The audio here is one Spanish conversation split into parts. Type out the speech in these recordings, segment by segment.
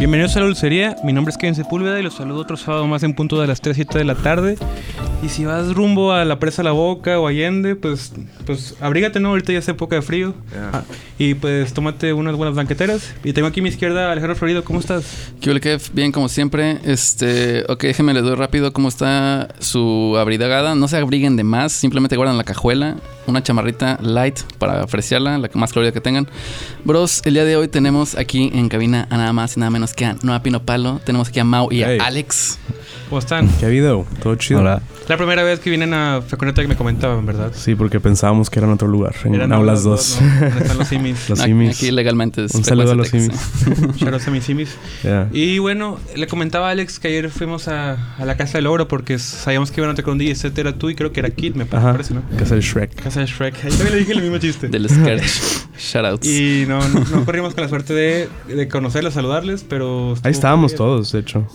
Bienvenidos a la dulcería, mi nombre es Kevin Sepúlveda y los saludo otro sábado más en punto de las 3, 7 de la tarde. Y si vas rumbo a la presa La Boca o Allende, pues, pues abrígate, ¿no? Ahorita ya es época de frío. Ah, y pues tómate unas buenas banqueteras. Y tengo aquí a mi izquierda Alejandro Florido, ¿cómo estás? ¿Qué? Bien, como siempre. Este, ok, déjenme les doy rápido cómo está su abrigada. No se abriguen de más, simplemente guardan la cajuela, una chamarrita light para apreciarla, la más colorida que tengan. Bros, el día de hoy tenemos aquí en cabina a nada más y nada menos que a Noah Pino Palo. Tenemos aquí a Mau y a Alex. ¿Cómo están? ¿Qué ha habido? ¿Todo chido? Hola. La primera vez que vienen a Freconeta que me comentaban, ¿verdad? Sí, porque pensábamos que era en otro lugar, en eran Aulas 2. están los simis. los simis. Aquí legalmente. Un saludo a los simis. Shout a mis simis. Y bueno, le comentaba a Alex que ayer fuimos a, a la Casa del Oro porque sabíamos que iban a tocar un día, etcétera, tú y creo que era Kid, me parece, ¿no? Casa del Shrek. Casa del Shrek. Ahí también le dije el mismo chiste. Del Scourge. Shoutouts. Y no, no, corrimos con la suerte de, de conocerlos, saludarles, pero... Ahí estábamos todos, de hecho.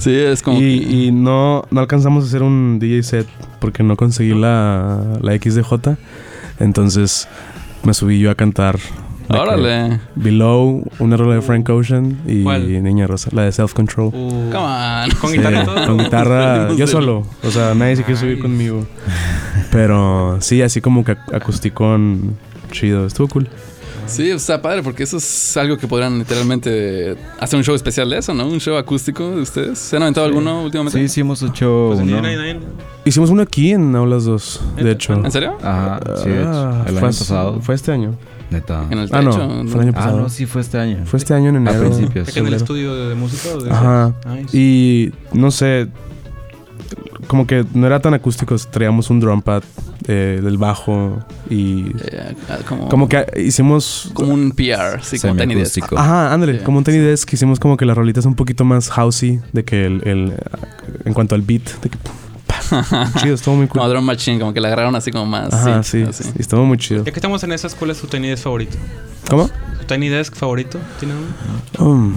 Sí, es como. Y, y no, no alcanzamos a hacer un DJ set porque no conseguí la, la XDJ. Entonces me subí yo a cantar. Órale. Below, una rola de Frank Ocean y Niña Rosa, la de Self Control. Uh, Come on. Con guitarra todo. Con guitarra, yo solo. O sea, nadie se quiere subir conmigo. Pero sí, así como que acusticón chido. Estuvo cool. Sí, está padre porque eso es algo que podrán literalmente hacer un show especial de eso, ¿no? Un show acústico de ustedes. ¿Se han aventado alguno últimamente? Sí, hicimos un show. Pues hicimos uno aquí en Aulas 2, de hecho. ¿En serio? Ajá, sí, de hecho. El año pasado. Fue este año. Neta. En el techo, ah, no, fue el año pasado. Ah, no, sí, fue este año. Fue este año en enero. A principios. ¿En el estudio de, música? O de Ajá. Y no sé, como que no era tan acústico, traíamos un drum pad eh, del bajo y eh, como, como, que hicimos como un PR, sí, como Tiny Desk. Ajá, ándale, como un Tiny Desk hicimos como que las rolitas un poquito más housey de que el, el en cuanto al beat, de que chido, estuvo muy cool. Como Drum Machine, como que la agarraron así como más. Ajá, sí, sí, estuvo muy chido. Ya que estamos en esa escuela, ¿es tu Tiny Desk favorito? ¿Cómo? ¿Tu Tiny Desk favorito? ¿Tiene uno? Um,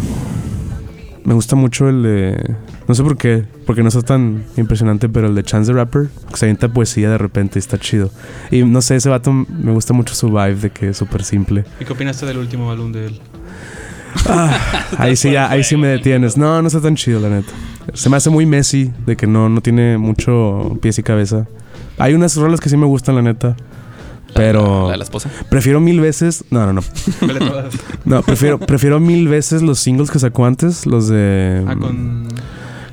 me gusta mucho el de. No sé por qué, porque no está tan impresionante, pero el de Chance the Rapper, que se avienta poesía de repente y está chido. Y no sé, ese vato me gusta mucho su vibe de que es súper simple. ¿Y qué opinaste del último álbum de él? Ah, ahí sí, ya, ahí sí me detienes. No, no está tan chido, la neta. Se me hace muy messy, de que no, no tiene mucho pies y cabeza. Hay unas rolas que sí me gustan, la neta. Pero. ¿La, la esposa? Prefiero mil veces. No, no, no. no, prefiero, prefiero mil veces los singles que sacó antes. Los de. Ah, con.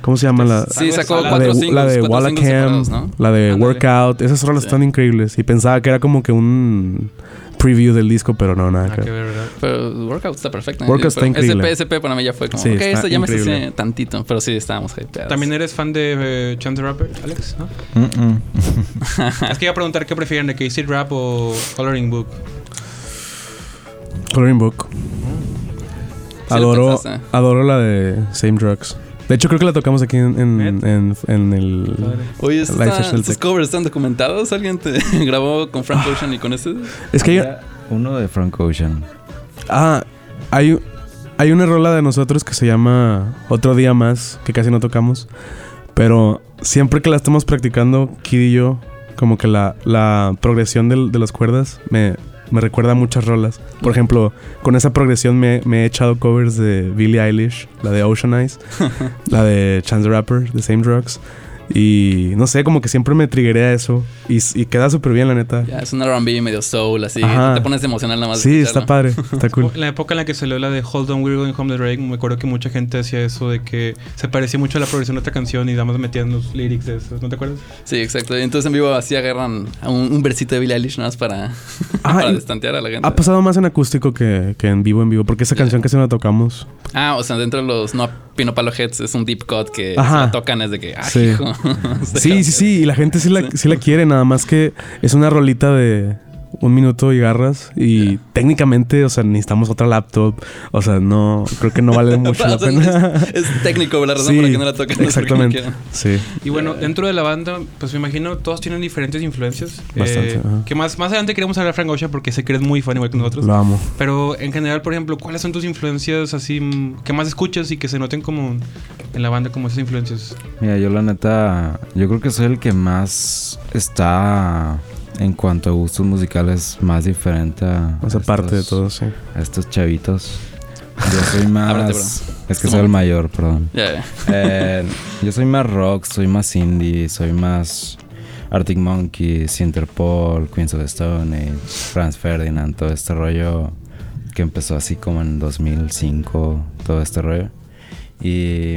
¿Cómo se llama la? Sí, sacó la cuatro de, singles, La de separados, ¿no? la de Workout. Esas rolas Sí. están increíbles. Y pensaba que era como que un preview del disco, pero no, nada. Ah, que ver. Pero Workout está perfecto. Workout está Pero increíble. SP, SP para mí ya fue como, Sí, ok, esto ya me sé tantito. Pero sí, estábamos hypeados. ¿También eres fan de eh, Chance the Rapper, Alex? Es que iba a preguntar qué prefieren, de que Acid Rap o Coloring Book. Coloring Book. Sí lo Adoro, adoro la de Same Drugs. De hecho, creo que la tocamos aquí en, en, en, en el. Oye, Life ¿está- Special ¿estos covers están documentados? ¿Alguien te grabó con Frank Ocean y con ese? Es que hay, Uno de Frank Ocean. Ah, hay, hay una rola de nosotros que se llama Otro Día Más, que casi no tocamos. Pero siempre que la estamos practicando, Kid y yo, como que la, la progresión del- de las cuerdas me, me recuerda a muchas rolas. Por ejemplo, con esa progresión me, me he echado covers de Billie Eilish, la de Ocean Eyes, la de Chance the Rapper, The Same Drugs. Y no sé, como que siempre me triggeré a eso. Y, y queda súper bien, la neta. Ya, es un R&B medio soul, así. Ajá. Te pones emocional nada más. Sí, está padre, está cool. La época en la que salió la de Hold On We're Going Home de Drake, me acuerdo que mucha gente hacía eso de que se parecía mucho a la progresión de otra canción y nada más metían los lyrics de eso. ¿No te acuerdas? Sí, exacto. Y entonces en vivo así agarran a un, un versito de Billie Eilish nada más para, Ah, para destantear a la gente. Ha pasado más en acústico que, que en vivo en vivo, porque esa canción casi no la tocamos. Ah, o sea, dentro de los no Pino Palo Heads es un deep cut que Ajá. si la tocan es de que, ah, Sí. hijo. Sí, sí, sí, y la gente sí la, sí. la quiere, nada más que es una rolita de un minuto y garras y técnicamente, o sea, necesitamos otra laptop, o sea, no, creo que no vale mucho la pena. es, es técnico la razón Sí, por la que no la tocan. no es porque no exactamente. quieran. Sí. Y bueno, dentro de la banda, pues me imagino todos tienen diferentes influencias. Bastante, Eh, ajá. que más, más adelante queremos hablar de Frank Ocean porque sé que eres muy fan igual que nosotros. Lo amo. Pero en general, por ejemplo, ¿cuáles son tus influencias así que más escuchas y que se noten como en la banda como esas influencias? Mira, yo la neta, yo creo que soy el que más está en cuanto a gustos musicales más diferente a, O sea, a parte de todo, sí. a estos chavitos. Yo soy más. Es que soy el mayor, perdón. Eh, yo soy más rock, soy más indie, soy más Arctic Monkeys, Interpol, Queens of the Stone Age, Franz Ferdinand, todo este rollo que empezó así como en 2005, todo este rollo. Y,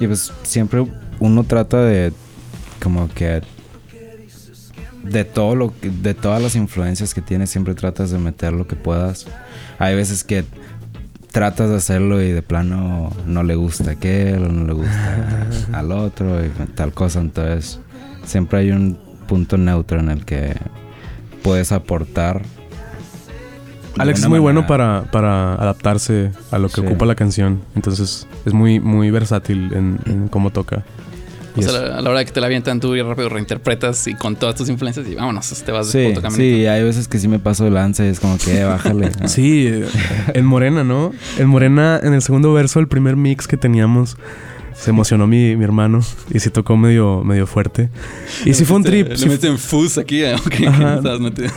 y pues siempre uno trata de como que de todo lo que, de todas las influencias que tienes siempre tratas de meter lo que puedas. Hay veces que tratas de hacerlo y de plano no le gusta a aquel o no le gusta al otro y tal cosa. Entonces, siempre hay un punto neutro en el que puedes aportar. Alex es muy bueno para, para adaptarse a lo que Sí. ocupa la canción. Entonces es muy, muy versátil en, en cómo toca. O sea, a la- hora de que te la avientan, tú y rápido reinterpretas y con todas tus influencias y vámonos, te vas de Sí, puto caminito. sí, hay veces que sí me paso de lanza y es como que eh, bájale. ¿no? Sí, en Morena, ¿no? En Morena, en el segundo verso, el primer mix que teníamos, se emocionó mi, mi hermano y se tocó medio, medio fuerte. Y sí fue un trip. Le sí meten fuzz aquí, ¿eh? Ok, Ajá. estabas metido.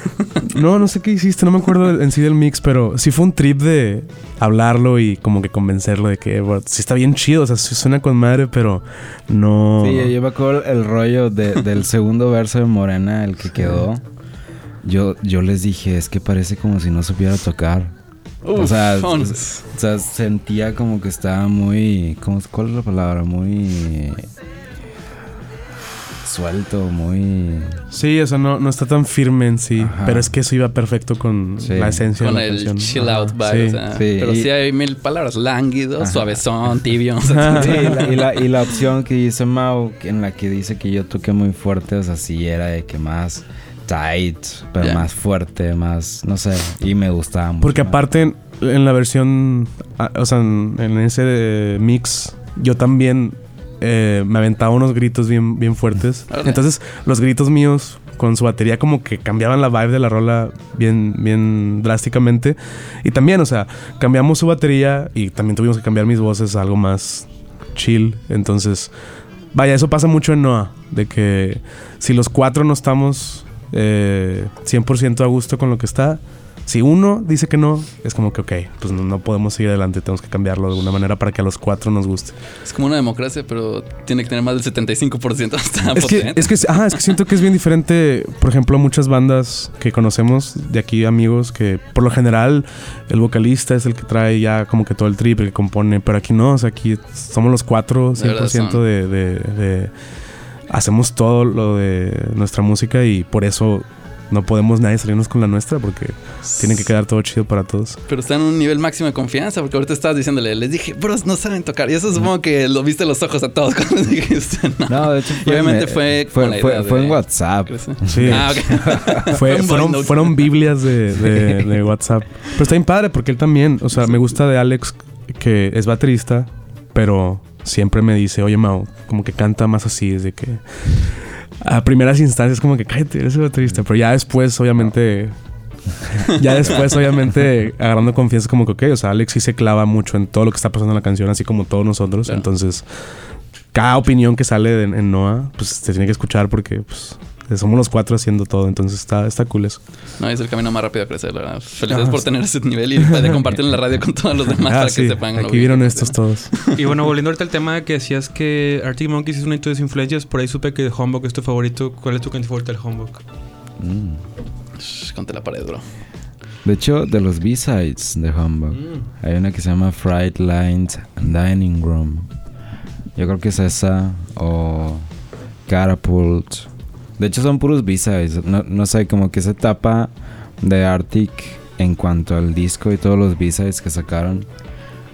No, no sé qué hiciste, no me acuerdo en sí del mix, pero sí fue un trip de hablarlo y como que convencerlo de que bro, sí está bien chido, o sea, sí suena con madre, pero no. Sí, yo me acuerdo el rollo de- del segundo verso de Morena, el que quedó. Yo, yo les dije, es que parece como si no supiera tocar. O, sea, o sea, sentía como que estaba muy... ¿cómo, ¿Cuál es la palabra? Muy... Suelto, muy... Sí, o sea, no, no está tan firme en sí, Ajá. pero es que eso iba perfecto con Sí. la esencia con de la el canción. chill Ajá, out vibe, sí. o sea, sí, pero y- sí hay mil palabras, lánguido, Ajá. suavezón, tibio, o sea, Sí, y la, y, la, opción que dice Mau, en la que dice que yo toqué muy fuerte, o sea, sí era de que más tight, pero más fuerte, más, no sé, y me gustaba mucho. Porque aparte, en, en la versión, ah, o sea, en, en ese eh, mix, yo también eh, me aventaba unos gritos bien, bien fuertes. Entonces, los gritos míos con su batería como que cambiaban la vibe de la rola bien, bien drásticamente. Y también, o sea, cambiamos su batería y también tuvimos que cambiar mis voces a algo más chill. Entonces, vaya, eso pasa mucho en Noah, de que si los cuatro no estamos eh, 100% a gusto con lo que está, si uno dice que no, es como que, ok, pues no, no podemos seguir adelante, tenemos que cambiarlo de alguna manera para que a los cuatro nos guste. es como una democracia, pero tiene que tener más del 75%. Está Es que, es, que, ajá, es que siento que es bien diferente, por ejemplo, muchas bandas que conocemos de aquí, amigos, que por lo general el vocalista es el que trae ya como que todo el trip, el que compone, pero aquí no, o sea, aquí somos los cuatro, De verdad 100% son. de, de, de- Hacemos todo lo de nuestra música y por eso no podemos nadie salirnos con la nuestra porque tiene que quedar todo chido para todos. Pero está en un nivel máximo de confianza, porque ahorita estabas diciéndole, les dije, bros, no saben tocar. Y eso supongo que lo viste en los ojos a todos cuando les dijiste, no. No, de hecho Y obviamente fue fue, con la fue, idea fue de- en WhatsApp. Sí. Ah, ok. Fue- un fueron, Biblias de, de- de WhatsApp. Pero está bien padre porque él también, o sea, me gusta de Alex que es baterista, pero siempre me dice, oye Mau, como que canta más así, desde que a primeras instancias como que cállate, eres el baterista, pero ya después obviamente... Ya después, obviamente, agarrando confianza, como que, ok, o sea, Alex sí se clava mucho en todo lo que está pasando en la canción, así como todos nosotros. Claro. Entonces, cada opinión que sale de- en Noah, pues se tiene que escuchar porque, pues, somos los cuatro haciendo todo. Entonces, está, está cool eso. No, es el camino más rápido a crecer, la verdad. Felicidades Ah, por sí. tener ese nivel y de compartir en la radio con todos los demás Ah, para sí, que sepan. Aquí vieron estos todos. Y bueno, volviendo ahorita al tema que decías que Arctic Monkeys es una de tus influencias, por ahí supe que Homebook es tu favorito. ¿Cuál es tu canción favorita del Homebook? Mm. Contra la pared, bro. De hecho, de los B-sides de Humbug, hay una que se llama Fright Lines Dining Room. Yo creo que es esa o Catapult. De hecho, son puros B-sides. No, no sé, como que esa etapa de Arctic en cuanto al disco y todos los B-sides que sacaron.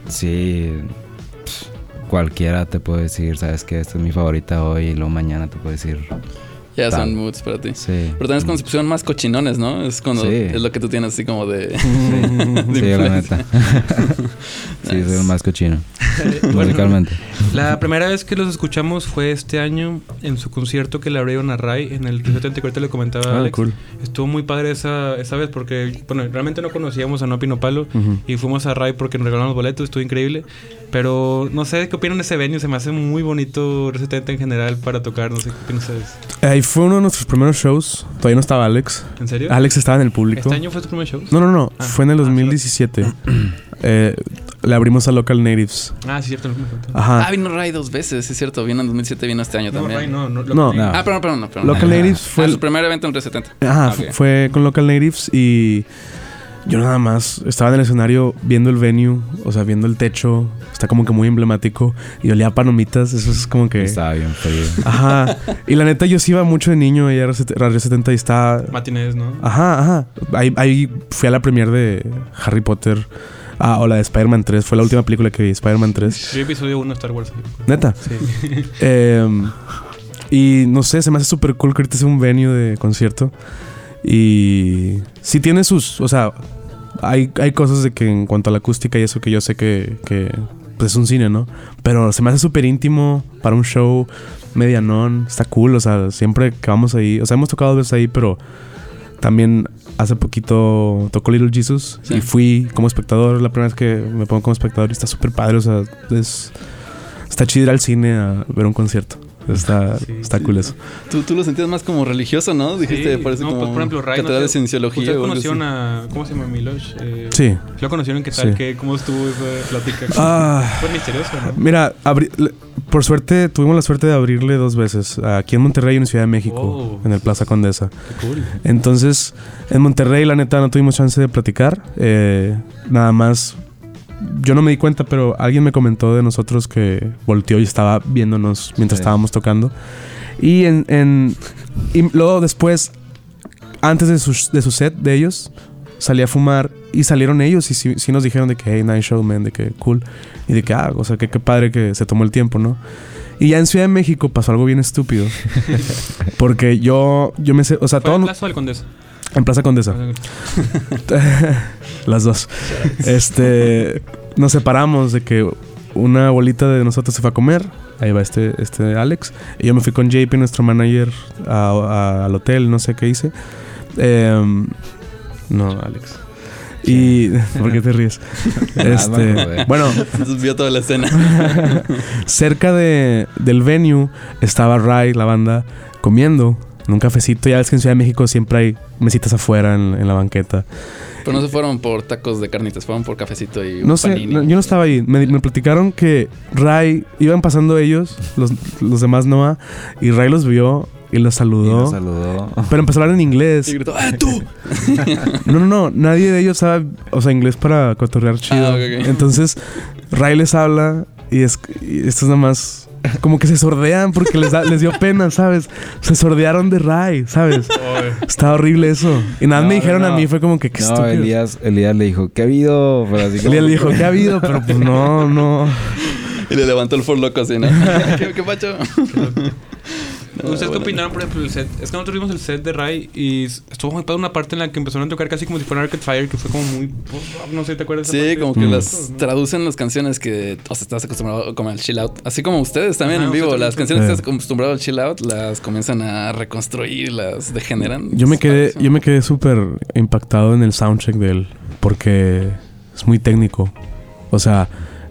Sí, pff, cualquiera te puede decir, sabes que esta es mi favorita hoy y luego mañana te puede decir. Ya son moods para ti. Sí. Pero también es cuando se pusieron más cochinones, ¿no? Es cuando Sí. es lo que tú tienes así como de. de Sí, la neta. sí, soy el más cochino. Bueno, musicalmente. La primera vez que los escuchamos fue este año en su concierto que le abrieron a Ray en el 70 que ahorita le comentaba Ah, Alex. cool. Estuvo muy padre esa, esa vez porque, bueno, realmente no conocíamos a No Pino Palo Ujú. y fuimos a Ray porque nos regalaron los boletos, estuvo increíble. Pero no sé qué opinan de ese venue, se me hace muy bonito el 70 en general para tocar, no sé qué opinan ustedes. Ahí fue uno de nuestros primeros shows. Todavía no estaba Alex. ¿En serio? Alex estaba en el público. ¿Este año fue tu primer show? No, no, no. Ah. Fue en el Ah, 2017. eh, le abrimos a Local Natives. Ah, sí, cierto. Ajá. Ah, vino Ray dos veces, es cierto. Vino en 2007, vino este año No, también. Ray, no, no, No. No. Ah, perdón, perdón, no, perdón. Local Natives fue... Ah, el- su primer evento en 370. Ajá, fu- fue con Local Natives y yo nada más estaba en el escenario viendo el venue, o sea, viendo el techo, está como que muy emblemático y olía a palomitas, eso es como que... Estaba bien frío. Ajá. Y la neta yo sí iba mucho de niño y era Radio 70 y estaba... Matinés, ¿no? Ajá, ajá. Ahí, ahí fui a la premiere de Harry Potter. Ah, o la de Spider-Man 3. Fue la última película que vi, Spider-Man 3. Yo episodio 1 de Star Wars. Neta. Sí. Em, y no sé, se me hace súper cool que ahorita sea un venue de concierto. Y sí tiene sus, o sea, hay, hay cosas de que en cuanto a la acústica y eso que yo sé que, que pues es un cine, ¿no? Pero se me hace súper íntimo para un show medianón. Está cool, o sea, siempre que vamos ahí, o sea, hemos tocado dos veces ahí, pero también hace poquito tocó Little Jesus Sí. y fui como espectador, la primera vez que me pongo como espectador y está súper padre, o sea, es, está chido ir al cine a ver un concierto. Está, Sí, está sí. cool eso. Tú, tú lo sentías más como religioso, ¿no? Dijiste, Sí, parece no, como pues, por ejemplo, Ray, no catedral de sé, cienciología. ¿Ustedes o algo conocieron a. ¿Cómo se llama Milosh? Eh, Sí. ¿Lo conocieron? ¿Qué tal? Sí. ¿Qué, ¿Cómo estuvo esa plática? Ah, Fue misterioso, ¿no? mira, abri- por suerte tuvimos la suerte de abrirle dos veces, aquí en Monterrey y en Ciudad de México, Oh. en el Plaza Condesa. Qué cool. Entonces, en Monterrey, la neta, no tuvimos chance de platicar. eh, nada más, yo no me di cuenta, pero alguien me comentó de nosotros que volteó y estaba viéndonos mientras Sí. estábamos tocando. Y en, en- y luego después, antes de su, de su set de ellos, salí a fumar y salieron ellos y sí, sí nos dijeron de que, hey, nice show, man, de que cool. Y de que, ah, o sea, que qué padre que se tomó el tiempo, ¿no? Y ya en Ciudad de México pasó algo bien estúpido. porque yo, yo me sé, o sea, ¿Fue todo... en Plaza del Condesa? En Plaza Condesa. Las dos. Este. Nos separamos de que una bolita de nosotros se fue a comer. Ahí va este, este Alex. Y yo me fui con JP, nuestro manager, a- a- al hotel, no sé qué hice. Em, no, Alex. Y. ¿Por qué te ríes? Este. Bueno, vio toda la escena. cerca de, del venue estaba Ray, la banda, comiendo en un cafecito. Ya ves que en Ciudad de México siempre hay mesitas afuera en, en la banqueta. Pero no se fueron por tacos de carnitas, fueron por cafecito y un No sé, panini. no, yo no estaba ahí. Me, me platicaron que Ray, iban pasando ellos, los, los demás Noah, y Ray los vio y los Y saludó. nos saludó. pero empezó a hablar en Y inglés. gritó, ¡ah, tú! No, no, no. Nadie de ellos sabe, o sea, inglés para cotorrear chido. Ah. Entonces, Ray les habla y, es, y estos nada más como que se sordean porque les, da- les dio pena, ¿sabes? Se sordearon de Ray, ¿sabes? Estaba horrible eso. Y nada No, me dijeron no, a mí, fue como que qué No, estúpido. Elías, Elías le dijo, ¿qué ha habido? Pero así como- Elías le dijo, ¿qué ha habido? Pero pues no, no. Y le levantó el for loco así, ¿no? ¿Qué, qué pacho? No, ¿Ustedes qué bueno. opinaron, por ejemplo, del set? Es que nosotros vimos el set de Ray y estuvo muy padre una parte en la que empezaron a tocar casi como si fuera Arcade Fire, que fue como muy... No sé, ¿te acuerdas? Sí, como que Mm. las traducen las canciones que o sea, estás acostumbrado como al chill out. Así como ustedes también en vivo. Las canciones que estás acostumbrado al chill out las comienzan a reconstruir, las degeneran. Yo me quedé, yo me quedé súper impactado en el soundcheck de él. Porque es muy técnico. O sea,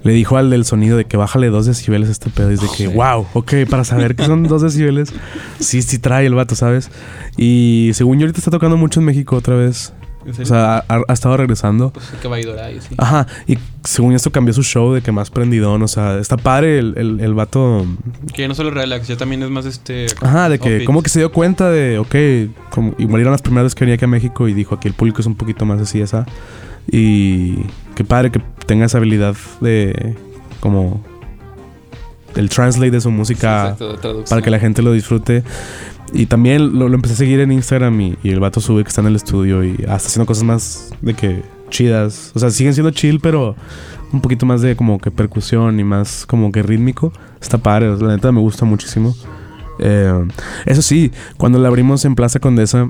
le dijo al del sonido de que bájale dos decibeles a este pedo. Y es de que, wow, ok, para saber que son dos decibeles. Sí, sí trae el vato, ¿sabes? Y según yo ahorita está tocando mucho en México otra vez. ¿En O sea, ha, ha estado regresando. Pues que va a ir ahí, sí. Ajá, y según esto cambió su show de que más prendidón. O sea, está padre el, el, el vato. Que no solo relax, ya también es más este... Ajá, de que como que se dio cuenta de, ok, como, igual eran las primeras veces que venía aquí a México y dijo aquí el público es un poquito más así, esa. Y qué padre que tenga esa habilidad de como el translate de su Sí, música exacto, para que la gente lo disfrute. Y también lo, lo empecé a seguir en Instagram y, y el vato sube que está en el estudio y hasta haciendo cosas más de que chidas. O sea, siguen siendo chill, pero un poquito más de como que percusión y más como que rítmico. Está padre, la neta me gusta muchísimo. Eh, eso sí, cuando la abrimos en Plaza Condesa,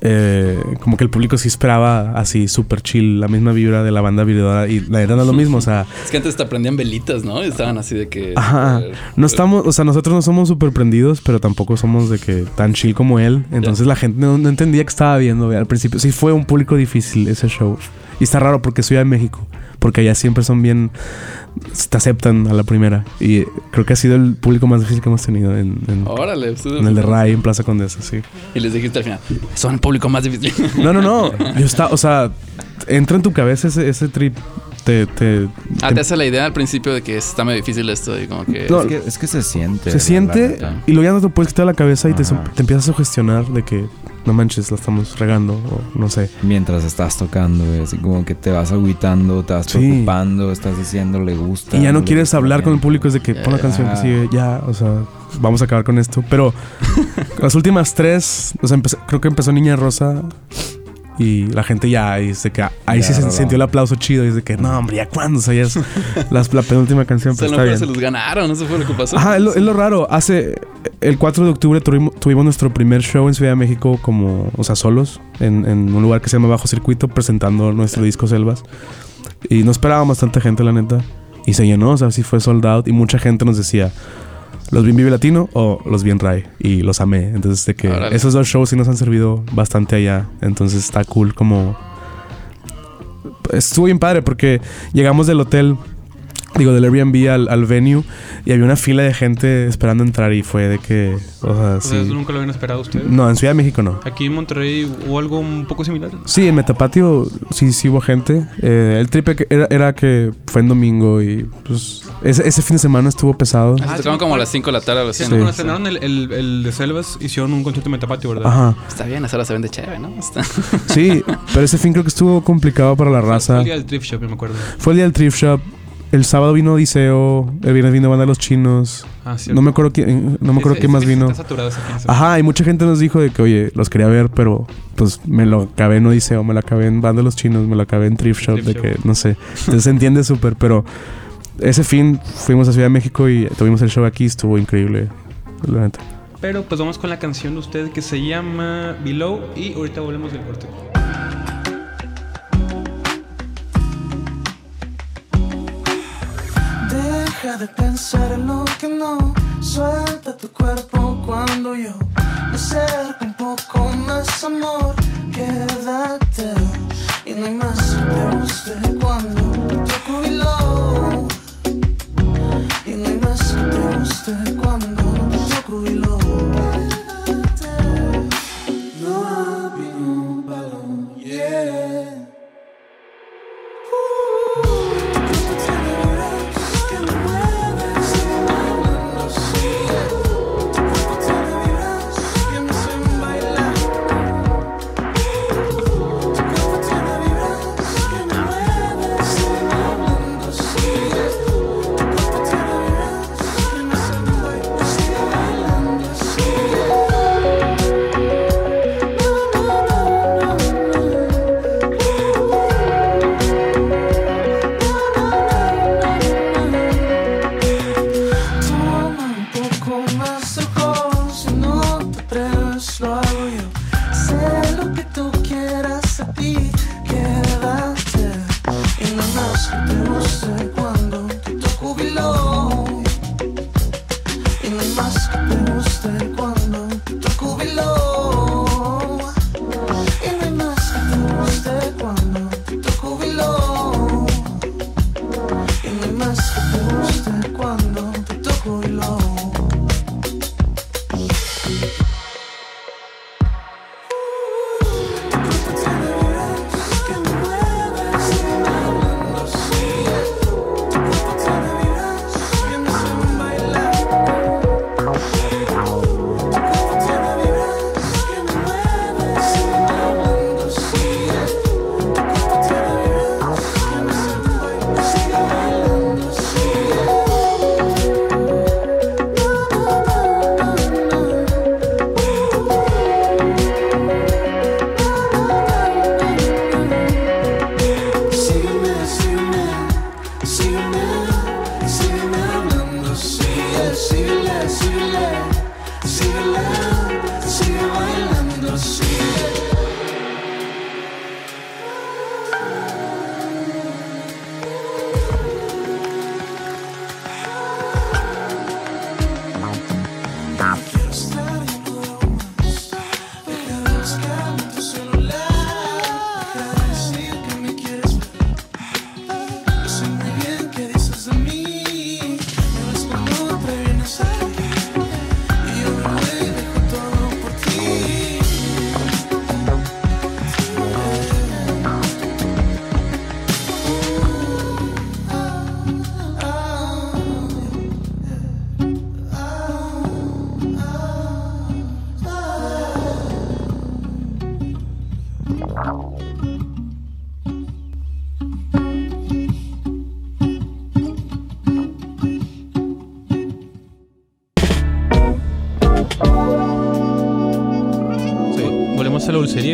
eh, como que el público sí esperaba así súper chill, la misma vibra de la banda videodora y la neta no es lo mismo, o sea, Es que antes te prendían velitas, ¿no? Y estaban así de que. Ajá. no estamos, o sea, nosotros no somos súper prendidos, pero tampoco somos de que tan chill como él. Entonces la gente no, no entendía que estaba viendo al principio. Sí fue un público difícil ese show. Y está raro porque soy de México. Porque allá siempre son bien... Te aceptan a la primera. Y creo que ha sido el público más difícil que hemos tenido en, en- Órale, ustedes- en el de Ray, en Plaza Condesa, sí. Y les dijiste al final, son el público más difícil. No, no, no. Yo estaba, o sea, entra en tu cabeza ese, ese trip. Te, te, Ah, te- te hace la idea al principio de que está medio difícil esto y como que... No, Es que, es que se siente. se siente y luego ya no te puedes quitar la cabeza y te, te empiezas a sugestionar de que no manches, la estamos regando o no sé. Mientras estás tocando, así como que te vas agüitando, te vas Sí. preocupando, estás diciendo le gusta. Y ya no le quieres hablar con el público, es de que pon la canción que sigue, ya, o sea, vamos a acabar con esto. Pero las últimas tres, o sea, empecé- creo que empezó Niña Rosa y la gente ya, ahí que ahí Ya, sí se roló. sintió el aplauso chido, y es de que no, hombre, ya cuándo, o sea, ya es las- la penúltima canción, O sea, pero a lo está mejor se bien. los ganaron, eso fue lo que pasó. Ajá, es lo, es lo raro. Hace el 4 de octubre tuvimos, tuvimos nuestro primer show en Ciudad de México como, o sea, solos, en, en un lugar que se llama Bajo Circuito, presentando nuestro disco Selvas. Y no esperábamos tanta gente, la neta. Y se llenó, o sea, sí fue sold out. Y mucha gente nos decía, ¿los vi en Vive Latino o los vi en Rai? Y los amé. Entonces, de que Órale. esos dos shows sí nos han servido bastante allá. Entonces, está cool como... Estuvo bien padre porque llegamos del hotel digo, del Airbnb al, al venue y había una fila de gente esperando entrar y fue de que, o sea, O sea, sí. eso nunca lo habían esperado ustedes. No, en Ciudad de México no. Aquí en Monterrey hubo algo un poco similar. Sí, en Metapatio sí, sí hubo gente. Eh, el tripe que era, era que fue en domingo y pues ese, ese fin de semana estuvo pesado. Ah, se tocaron como a las 5 de la tarde así. Sí, ¿no? cuando estrenaron el, el, el de Selvas, hicieron un concierto en Metapatio, ¿verdad? Ajá. Está bien, esa hora se vende chévere, ¿no? Está... Sí, pero ese fin creo que estuvo complicado para la Fue raza. el día del Thrift Shop, yo me acuerdo. Fue el día del thrift shop. El sábado vino Odiseo. El viernes vino Banda Los Chinos. Ah. No me acuerdo quién, no me acuerdo quién más vino. Está saturado ese. Ajá, y mucha gente nos dijo de que, oye, los quería ver, pero pues me lo acabé en Odiseo, me lo acabé en Banda Los Chinos, me lo acabé en Thrift Shop, Thrift de Shop. que, no sé. Entonces se entiende súper, pero ese fin fuimos a Ciudad de México y tuvimos el show aquí, estuvo increíble, la neta. Pero pues vamos con la canción de usted que se llama Below y ahorita volvemos del corte. Deja de pensar en lo que no. Suelta tu cuerpo cuando yo me acerco un poco más, amor. Quédate y no hay más que te guste cuando toco below. Y no hay más que te guste cuando toco. No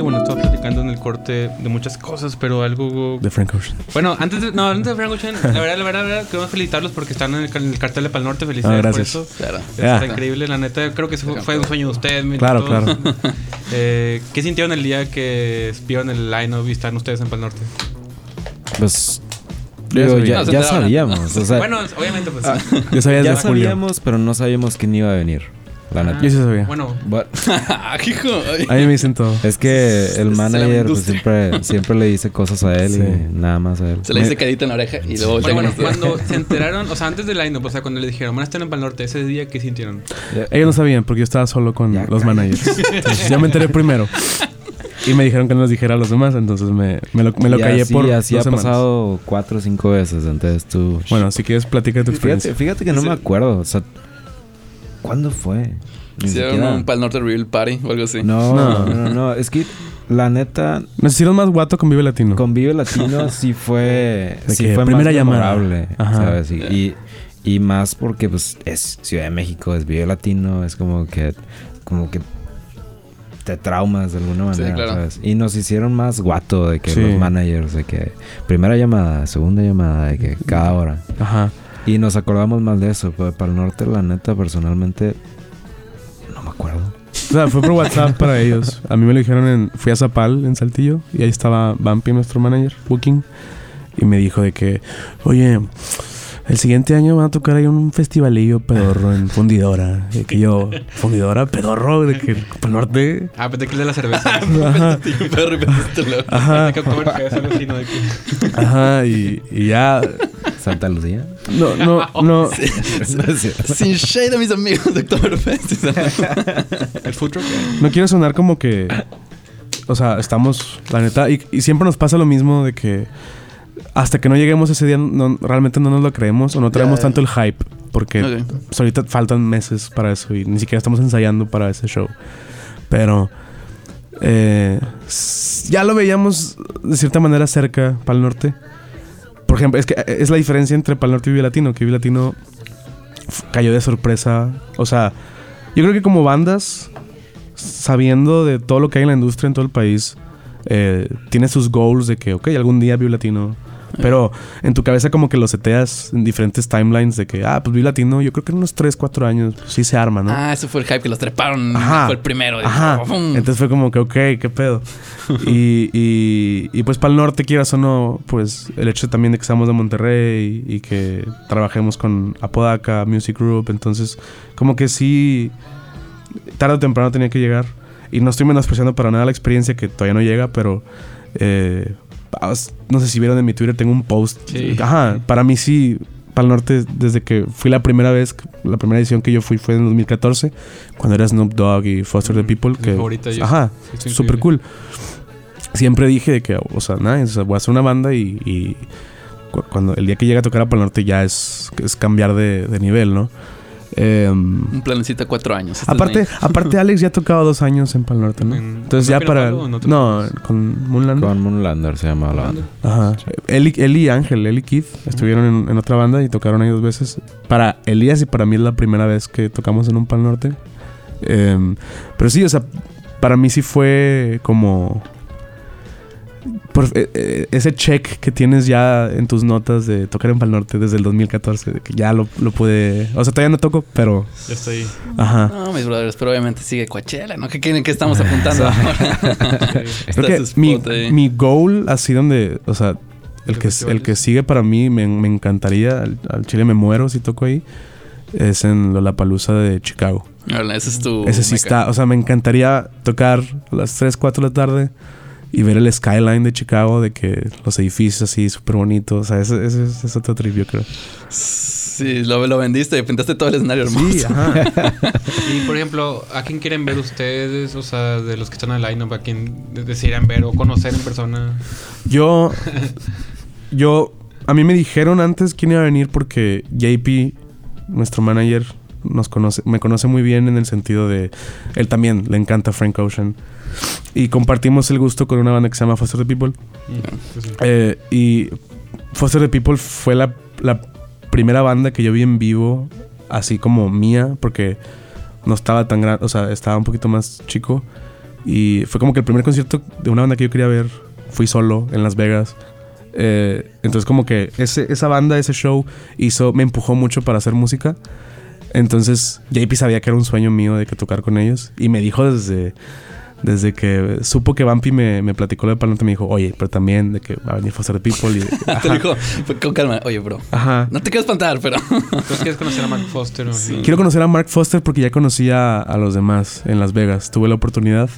Bueno, estaba platicando en el corte de muchas cosas, pero algo. De Frank Ocean. Bueno, antes de, no, antes de Frank Ocean, la verdad, la verdad, la verdad, queremos felicitarlos porque están en el, en el cartel de Pal Norte. Felicidades Ah, por gracias. eso. Claro. Está Ah. increíble, la neta. Creo que fue, fue un sueño de ustedes. Claro, claro. Eh, ¿Qué sintieron el día que vieron el line-up y están ustedes en Pal Norte? Pues. Ya digo, ya, No, ya sabíamos. O sea, bueno, obviamente, pues. Yo sabía ya desde julio. sabíamos, pero no sabíamos quién iba a venir. La neta. Yo sí sabía. Bueno, But- Ah, hijo. Ay. A mí me dicen todo. es que el manager pues, siempre, siempre le dice cosas a él Sí. y nada más a él. Se le dice cadita en la oreja y luego bueno, bueno, cuando se enteraron, o sea, antes del line-up, o sea, cuando le dijeron, van a estar en Pal Norte, ese día, ¿qué sintieron? Ellos no sabían porque yo estaba solo con Ya, los managers. Entonces, yo me enteré primero. Y me dijeron que no les dijera a los demás, entonces me, me lo, me lo Y callé así, por así dos ha semanas. pasado cuatro o cinco veces. Entonces tú. Bueno, si quieres, platica tu experiencia. fíjate, fíjate que no me acuerdo. O sea, ¿cuándo fue? Ni Hicieron siquiera- un Pal Norte Reveal Party o algo así. No, No. no, no, no. Es que la neta, Nos hicieron más guato con Vive Latino. con Vive Latino sí fue. De sí que fue primera más llamada. memorable, Ajá. ¿sabes? Y, y, y más porque, pues, es Ciudad de México, es Vive Latino, es como que. Como que. Te traumas de alguna Sí, manera, claro. ¿sabes? Y nos hicieron más guato de que Sí. los managers, de que primera llamada, segunda llamada, de que cada hora. Ajá. Y nos acordamos más de eso, pero para el norte, la neta, personalmente, no me acuerdo. O sea, fue por WhatsApp para ellos. A mí me lo dijeron en... Fui a Zapal, en Saltillo. Y ahí estaba Bumpy, nuestro manager, Booking. Y me dijo de que... Oye... El siguiente año van a tocar ahí un festivalillo pedorro en Fundidora. Y que yo... Fundidora, pedorro, de que... Para el norte... Ah, pensé que el de la cerveza. Ajá. Ajá. De. Y, y ya... Santa Lucía. No, no, no. Sin shade a mis amigos de Oktoberfest. El food truck. No quiero sonar como que. O sea, estamos, la neta, y, y siempre nos pasa lo mismo de que hasta que no lleguemos ese día, no, realmente no nos lo creemos o no traemos tanto el hype. Porque pues, ahorita faltan meses para eso y ni siquiera estamos ensayando para ese show. Pero eh, ya lo veíamos de cierta manera cerca para el norte. Por ejemplo, es que eh, es la diferencia entre Pal Norte y Latino, que Latino f- cayó de sorpresa. O sea, yo creo que como bandas, sabiendo de todo lo que hay en la industria en todo el país, eh, tiene sus goals de que, ok, algún día Latino. Pero en tu cabeza como que lo seteas en diferentes timelines de que, ah, pues Vive Latino, yo creo que en unos 3, 4 años pues, sí se arma, ¿no? Ah, ese fue el hype que los treparon. Ajá. Fue el primero. Ajá. Entonces fue como que, ok, qué pedo. y, y, y pues para el norte, quieras o no, pues el hecho también de que estamos de Monterrey y, y que trabajemos con Apodaca Music Group, entonces como que sí, tarde o temprano tenía que llegar. Y no estoy menospreciando para nada la experiencia que todavía no llega, pero eh, no sé si vieron en mi Twitter, tengo un post. Sí. Ajá, para mí sí, para el norte, desde que fui la primera vez, la primera edición que yo fui fue en 2014, cuando era Snoop Dogg y Foster the Mm, People. Que, favorita, yo- ajá, súper cool. Siempre dije de que, o sea, nada, voy a hacer una banda y, y cu- cuando el día que llega a tocar a Pal Norte ya es, es cambiar de, de nivel, ¿no? Em, Un planecito de cuatro años. Este es aparte, aparte, Alex ya ha tocado dos años en Pal Norte, ¿no? En- Entonces ¿no ya para... No con Moonland. Con Moonlander se llama la banda. Ajá. Eli, Eli y Ángel, Eli y Keith, estuvieron en, en otra banda y tocaron ahí dos veces. Para Elías y para mí es la primera vez que tocamos en un Pal Norte. Em, pero sí, o sea, para mí sí fue como... por- eh, eh, ese check que tienes ya en tus notas de tocar en Pal Norte desde el 2014, de que ya lo, lo pude... O sea, todavía no toco, pero... Ya ahí. Ajá. No, mis brothers, pero obviamente sigue Coachella, ¿no? ¿Qué quieren que estamos apuntando ahora? Creo que mi, ahí. mi goal, así donde, o sea, el ¿De que, el que sigue para mí, me, me encantaría, al, al Chile me muero si toco ahí, es en Lollapalooza de Chicago. Ese es tu. Ese sí meca. está, o sea, me encantaría tocar a las 3, 4 de la tarde y ver el skyline de Chicago, de que los edificios así súper bonitos, o sea, ese, ese es- es otro trip, yo creo. Sí, lo, lo vendiste, pintaste todo el escenario hermoso. Sí, ajá. Y por ejemplo, ¿a quién quieren ver ustedes? O sea, de los que están en el line-up, ¿a quién desearían ver o conocer en persona? Yo, yo, a mí me dijeron antes quién iba a venir porque JP, nuestro manager, nos conoce, me conoce muy bien en el sentido de él también le encanta Frank Ocean y compartimos el gusto con una banda que se llama Foster the People Eh, y Foster the People fue la, la primera banda que yo vi en vivo, así como mía, porque no estaba tan grande, o sea, estaba un poquito más chico. Y fue como que el primer concierto de una banda que yo quería ver, fui solo en Las Vegas. Eh, entonces como que ese, esa banda, ese show, hizo, me empujó mucho para hacer música. Entonces JP sabía que era un sueño mío de que tocar con ellos. Y me dijo desde, desde que supo que Bumpy me, me platicó lo de Palante, me dijo, oye, pero también de que va a venir Foster the People. Y, Te ajá, lo dijo con calma. Oye, bro. ajá. No te quiero espantar, pero. Entonces quieres conocer a Mark Foster. ¿no? Quiero conocer a Mark Foster porque ya conocía a los demás en Las Vegas. Tuve la oportunidad.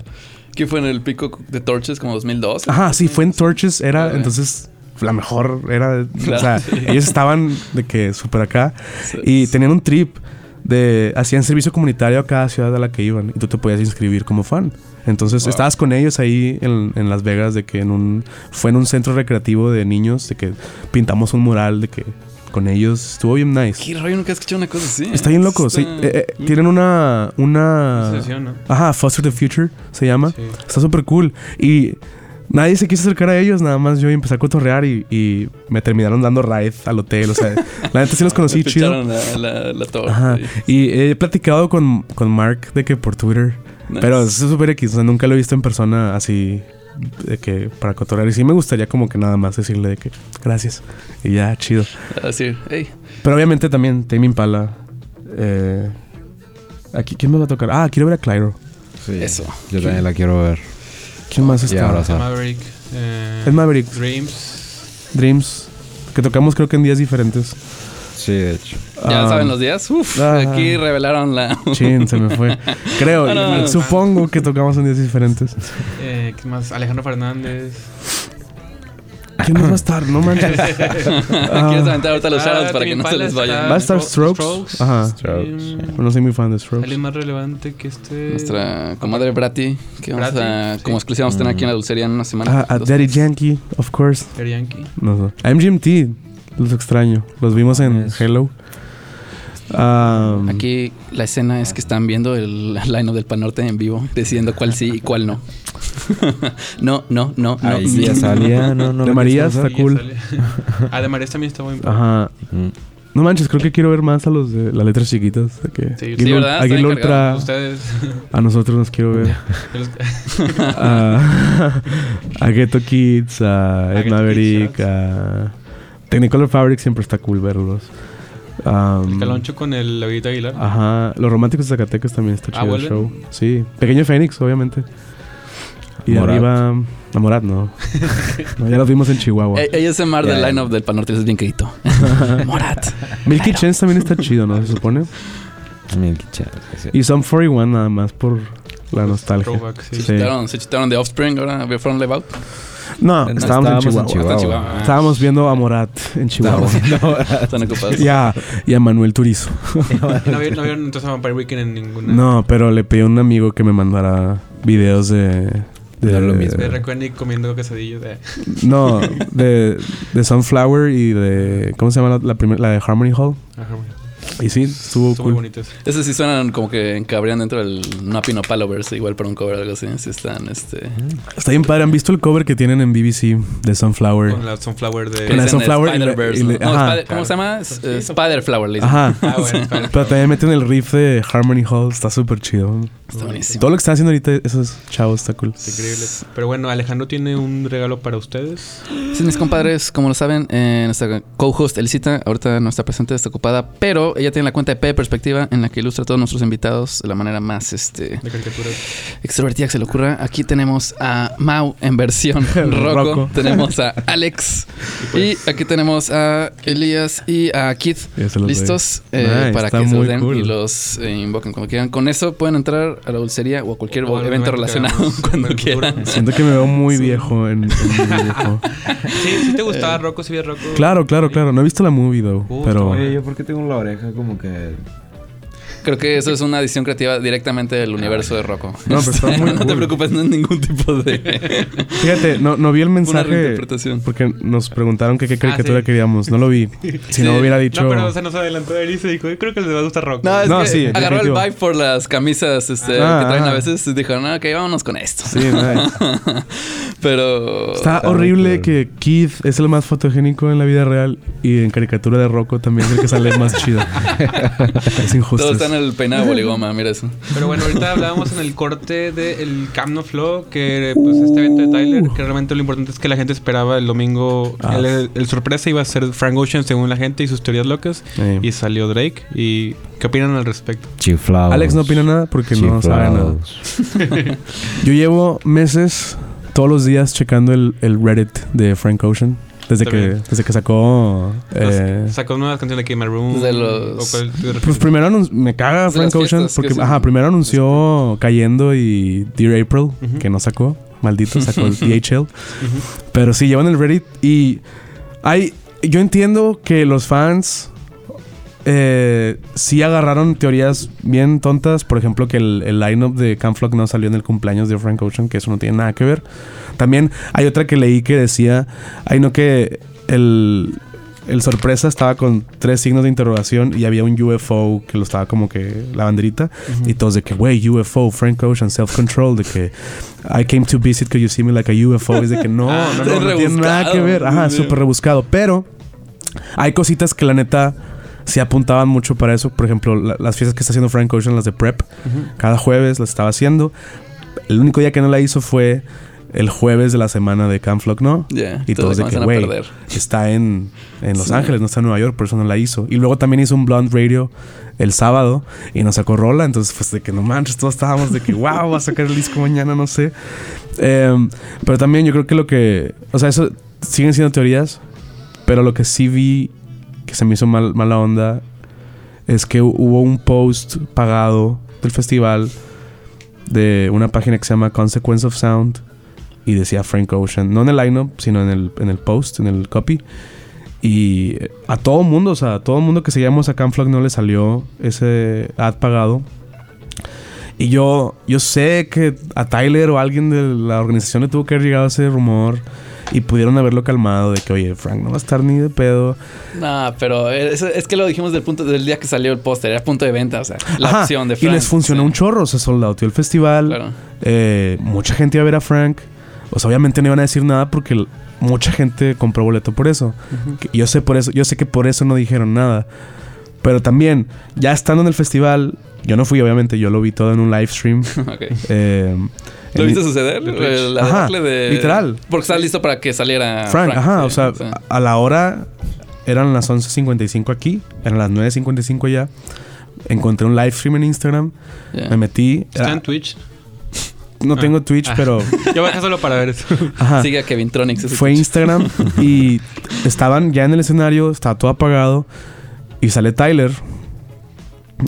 ¿Qué fue en el pico de Torches como 2002? Ajá, sí, fue en Torches. Era entonces la mejor. Era. Claro, o sea, sí. ellos estaban de que súper acá. Sí. Y tenían un trip de. Hacían servicio comunitario a cada ciudad a la que iban. Y tú te podías inscribir como fan. Entonces Wow. estabas con ellos ahí en, en Las Vegas, de que en un. Fue en un centro recreativo de niños, de que pintamos un mural, de que con ellos. Estuvo bien nice. Qué rollo, nunca he escuchado una cosa así. Está bien loco. sí. Está- Eh, eh, tienen una. Una. Asociación, ¿no? Ajá, Foster the Future se llama. Sí. Está súper cool. Y nadie se quiso acercar a ellos, nada más yo y empecé a cotorrear y, y me terminaron dando ride al hotel. O sea, la neta sí los conocí Te chido. la, la, la torre. Ajá. sí. Y he platicado con, con Mark de que por Twitter. Nice. Pero es súper X. O sea, nunca lo he visto en persona así. De que para cotorrear. Y sí me gustaría como que nada más decirle de que gracias. Y ya, chido. Así, hey. Pero obviamente también Tame Impala. Eh, aquí, ¿Quién me va a tocar? Ah, quiero ver a Clyro. Sí, Eso. Yo también la quiero ver. ¿Quién más está? ahora-. Maverick. eh, Es Maverick. Dreams. Dreams. Que tocamos creo que en días diferentes. Sí, de hecho. ¿Ya Ah, saben los días? Uf, ah. aquí revelaron la... Chin, se me fue. Creo, No, no, no. supongo que tocamos en días diferentes. Eh, ¿Qué más? Alejandro Fernández. ¿Quién más va a estar? No manches. Ah. ¿Quieres aventar ahorita los Ah, shoutouts para que no se les vayan? ¿Va a estar Stro- Strokes? Ajá. Strokes. Pero no soy muy fan de Strokes. Alguien más relevante que este. Nuestra comadre Brati, que vamos Brati, a, sí. como exclusiva vamos a tener aquí en la dulcería en una semana. Ah, a Daddy Yankee, of course. Air Yankee. No sé. A MGMT, los extraño. Los vimos en Yes. Hello. Um, Aquí la escena es que están viendo el line del Panorte en vivo, decidiendo cuál sí y cuál no. no, no, no, no. Ahí sí. ya salía, no, no De María está cool. ah, de Marías también está muy Ajá. Mm. No manches, creo que quiero ver más a los de las letras chiquitas. Ustedes. A nosotros nos quiero ver. a, a Ghetto Kids, a Ed Ghetto Maverick, Kids, a Technicolor Fabric siempre está cool verlos. Um, el caloncho con el Laguito Aguilar. Ajá, los románticos de Zacatecas también está Ah, chido el show. Sí, Pequeño Fénix, obviamente. Y de Morat. arriba, a Morat, no. No, Ya los vimos en Chihuahua. Ella es el mar del Ya. line-up del Panorte, es bien querido. Morat. Milky Chance también está chido, ¿no? Se supone. Milky Chance, sí. Y Some 41 nada más por la nostalgia. Throwback, sí. Sí. Se chitaron, se chitaron de Offspring, ahora fueron live out. No, No, estábamos, en Chihuahua. Hasta Chihuahua. Estábamos viendo a Morat en Chihuahua. Están ocupados. Y a, y a Manuel Turizo. ¿Y ¿No vieron, no vieron entonces a Vampire Weekend en ninguna? No, pero le pedí a un amigo que me mandara videos de. de No lo mismo. De Recuerdi comiendo quesadillos. De... No, de, de Sunflower y de. ¿Cómo se llama la, la primera? La de Harmony Hall. Ajá, güey. Y sí, estuvo Estuvo muy cool. bonito eso. Esos sí suenan como que encabrían dentro del Napino Paloverse, igual para un cover o algo así. Sí están, este... Está bien padre. ¿Han visto el cover que tienen en BBC de Sunflower? Con la Sunflower de. Con la Sunflower y la- y le- No, ajá. Spider- ¿Cómo se llama? Sí, sí. Spider-Flower, le dicen. Ajá. Ah, bueno, Pero también meten el riff de Harmony Hall. Está súper chido. Está buenísimo. Todo lo que están haciendo ahorita esos chavos está cool. Está increíble. Pero bueno, Alejandro tiene un regalo para ustedes. Sí, mis compadres, como lo saben, eh, nuestra co-host Elisita ahorita no está presente, está ocupada, pero ella tiene la cuenta de P Perspectiva en la que ilustra a todos nuestros invitados de la manera más este, De extrovertida que se le ocurra. Aquí tenemos a Mau en versión Rocco, Rocco. tenemos a Alex y aquí tenemos a Elías y a doy. ¿Listos? Eh, Nice, para que se los den cool. y los eh, invoquen cuando quieran. Con eso pueden entrar a la dulcería o a cualquier O evento relacionado cuando quieran. Siento que me veo muy viejo en, en mi dibujo. Sí, sí te gustaba Rocco, sí vi a Rocco. Claro, claro, claro. No he visto la movie, though. Uh, pero Oye, ¿yo por qué tengo la oreja como que Creo que eso es una adición creativa directamente del universo de Rocco. No, pero está muy no te preocupes, no es ningún tipo de Fíjate, no, no vi el una mensaje reinterpretación. porque nos preguntaron que qué caricatura sí. queríamos. No lo vi. Si no hubiera dicho. No, pero se nos adelantó él y se dijo, yo creo que les va a gustar rock. No, es No, que sí, agarró el vibe por las camisas este, Ah, que traen a veces y dijo, no, ok, vámonos con esto. Sí, nice. Pero... Está horrible que Keith es el más fotogénico en la vida real y en caricatura de Rocco también es el que sale más chido. es injusto. Todo está el peinado de boligoma, mira eso. Pero bueno, ahorita hablábamos en el corte del Camp No Flow, que pues este evento de Tyler, que realmente lo importante es que la gente esperaba el domingo. Ah. El, el sorpresa iba a ser Frank Ocean según la gente y sus teorías locas. Sí. Y salió Drake. ¿Y qué opinan al respecto? Chiflados. Alex no opina nada porque no sabe nada. Chiflados. Yo llevo meses todos los días checando el, el Reddit de Frank Ocean. Desde que, desde que sacó. eh, Sacó nuevas canciones de Game Room. De los- ¿O cuál te refieres? pues primero anun- me caga De Frank Ocean porque ajá, primero anunció Cayendo y Dear April, que no sacó. Maldito, sacó el DHL. Pero sí, llevan el Reddit y hay. Yo entiendo que los fans eh, sí agarraron teorías bien tontas. Por ejemplo, que el, el line-up de Camp Flock no salió en el cumpleaños de Frank Ocean, que eso no tiene nada que ver. También hay otra que leí que decía, ay no, que el, el sorpresa estaba con tres signos de interrogación y había un UFO que lo estaba como que la banderita. Y todos de que, güey, UFO, Frank Ocean, self-control, de que I came to visit because you see me like a UFO. Es de que no, Ah, no, no, tiene nada que ver. Ajá, súper rebuscado. Pero hay cositas que la neta se apuntaban mucho para eso. Por ejemplo, la- las fiestas que está haciendo Frank Ocean, las de Prep, cada jueves las estaba haciendo. El único día que no la hizo fue el jueves de la semana de Camp Flock, ¿no? Ya, Y todos de que, güey, está en, en Los Sí. Ángeles, no está en Nueva York, por eso no la hizo. Y luego también hizo un Blonde Radio el sábado y nos sacó rola. Entonces, pues de que no manches, todos estábamos de que, wow, va a sacar el disco mañana, no sé. Em, pero también yo creo que lo que, o sea, eso siguen siendo teorías, pero lo que sí vi que se me hizo mal, mala onda es que hu- hubo un post pagado del festival de una página que se llama Consequence of Sound y decía Frank Ocean, no en el lineup, sino en el, en el post, en el copy. Y a todo mundo, o sea, a todo mundo que seguíamos a Camp Flock no le salió ese ad pagado. Y yo, yo sé que a Tyler o a alguien de la organización le tuvo que haber llegado ese rumor y pudieron haberlo calmado de que, oye, Frank no va a estar ni de pedo. No, pero es, es que lo dijimos del punto del día que salió el póster, era punto de venta, o sea, la Ajá, opción de Y Frank. les funcionó sí. un chorro, se soldateó el festival. Claro. Eh, mucha gente iba a ver a Frank. O sea, obviamente no iban a decir nada porque mucha gente compró boleto por eso. Yo sé por eso, yo sé que por eso no dijeron nada. Pero también, ya estando en el festival, yo no fui, obviamente, yo lo vi todo en un live stream. Ok. Eh, ¿Lo viste suceder? Twitch. Ajá, de... literal. Porque estaba listo para que saliera Frank, ajá, sí, o sea, sí. a- a la hora eran las 11.55 aquí, eran las 9.55 ya. Encontré un live stream en Instagram, Ya. me metí. Está en Twitch. no Ah. tengo Twitch, Ah. pero Yo bajé solo para ver eso. ajá. Sigue a Kevin Tronics. Fue pinche. Instagram y estaban ya en el escenario, estaba todo apagado y sale Tyler.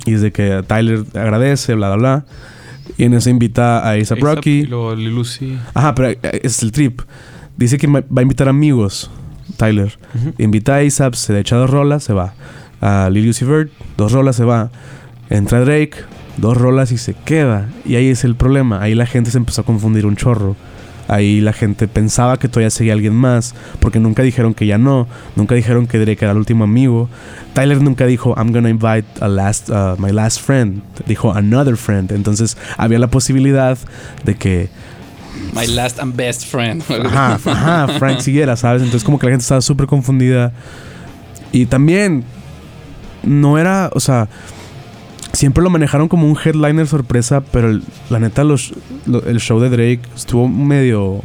Y desde que Tyler agradece, bla, bla, bla. Y en eso invita a A$AP Y Rocky. luego Lil Uzi. Ajá, pero eh, es el trip. Dice que va a invitar amigos, Tyler. Invita a A$AP, se le echa dos rolas, se va. A Lil Uzi Vert, dos rolas, se va. Entra Drake, dos rolas y se queda. Y ahí es el problema. Ahí la gente se empezó a confundir un chorro. Ahí la gente pensaba que todavía seguía alguien más, porque nunca dijeron que ya no, nunca dijeron que Drake era el último amigo. Tyler nunca dijo I'm gonna invite a last, uh, my last friend, dijo another friend. Entonces había la posibilidad de que My last and best friend. Ajá, ajá, Frank siguiera, ¿sabes? Entonces como que la gente estaba súper confundida. Y también no era, o sea, siempre lo manejaron como un headliner sorpresa, pero el- la neta los, lo- el show de Drake estuvo medio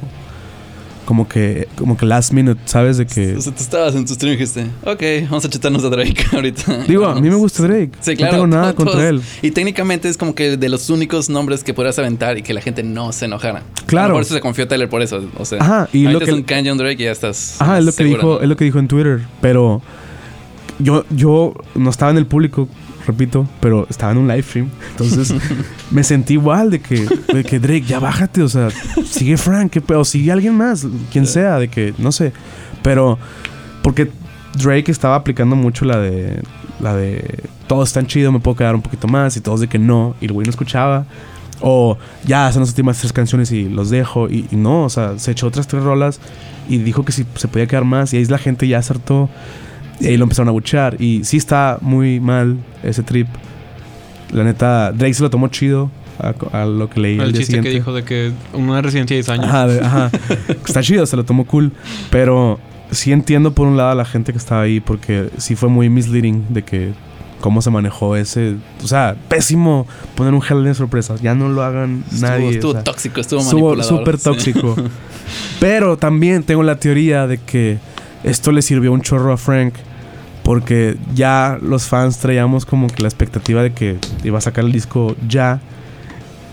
como que como que last minute, ¿sabes? De que O sea, tú estabas en tu stream y dijiste, ok, vamos a chutarnos a Drake ahorita. digo, a mí me gusta Drake. Sí, claro. no tengo nada contra él. Y técnicamente es como que de los únicos nombres que podrías aventar y que la gente no se enojara. Claro. Por eso se confió Tyler por eso. O sea, Ajá, y lo que- es un Kanye un Drake y ya estás. Ajá, es lo que dijo, ¿no? es lo que dijo en Twitter, pero yo yo no estaba en el público, repito, pero estaba en un live stream, entonces me sentí igual de que de que Drake ya bájate, o sea, sigue Frank, qué pedo, sigue alguien más, quien sea, de que no sé, pero porque Drake estaba aplicando mucho la de la de todos están chido, me puedo quedar un poquito más y todos de que no y el güey no escuchaba. O ya son las últimas tres canciones y los dejo y, y no, o sea, se echó otras tres rolas y dijo que si se podía quedar más y ahí la gente ya acertó y ahí lo empezaron a buchar y sí está muy mal ese trip. La neta, Drake se lo tomó chido a, a lo que leí. al El día chiste que dijo de que una residencia de 10 años. Ajá, de- ajá. Está chido, se lo tomó cool. Pero sí entiendo por un lado a la gente que estaba ahí porque sí fue muy misleading de que cómo se manejó ese. O sea, pésimo poner un gel de sorpresa. Ya no lo hagan Estuvo, nadie. estuvo o sea, tóxico, estuvo estuvo manipulador. súper sí. tóxico. Pero también tengo la teoría de que esto le sirvió un chorro a Frank. Porque ya los fans traíamos como que la expectativa de que iba a sacar el disco ya.